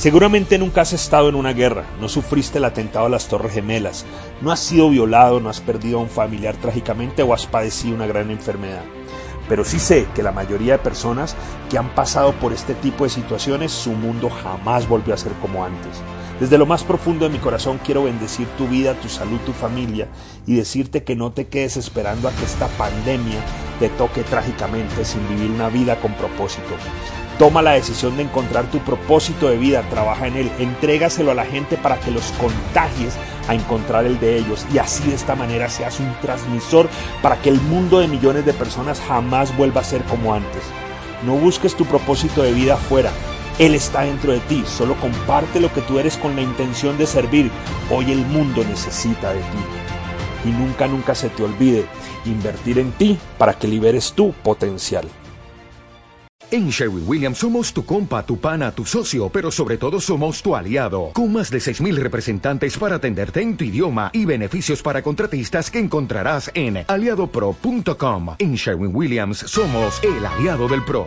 Seguramente nunca has estado en una guerra, no sufriste el atentado a las Torres Gemelas, no has sido violado, no has perdido a un familiar trágicamente o has padecido una gran enfermedad. Pero sí sé que la mayoría de personas que han pasado por este tipo de situaciones, su mundo jamás volvió a ser como antes. Desde lo más profundo de mi corazón quiero bendecir tu vida, tu salud, tu familia y decirte que no te quedes esperando a que esta pandemia te toque trágicamente sin vivir una vida con propósito. Toma la decisión de encontrar tu propósito de vida, trabaja en él, entrégaselo a la gente para que los contagies a encontrar el de ellos y así de esta manera seas un transmisor para que el mundo de millones de personas jamás vuelva a ser como antes. No busques tu propósito de vida afuera, él está dentro de ti, solo comparte lo que tú eres con la intención de servir. Hoy el mundo necesita de ti. Y nunca, nunca se te olvide invertir en ti para que liberes tu potencial. En Sherwin Williams somos tu compa, tu pana, tu socio, pero sobre todo somos tu aliado, con más de 6.000 representantes para atenderte en tu idioma y beneficios para contratistas que encontrarás en aliadopro.com. En Sherwin Williams somos el aliado del PRO.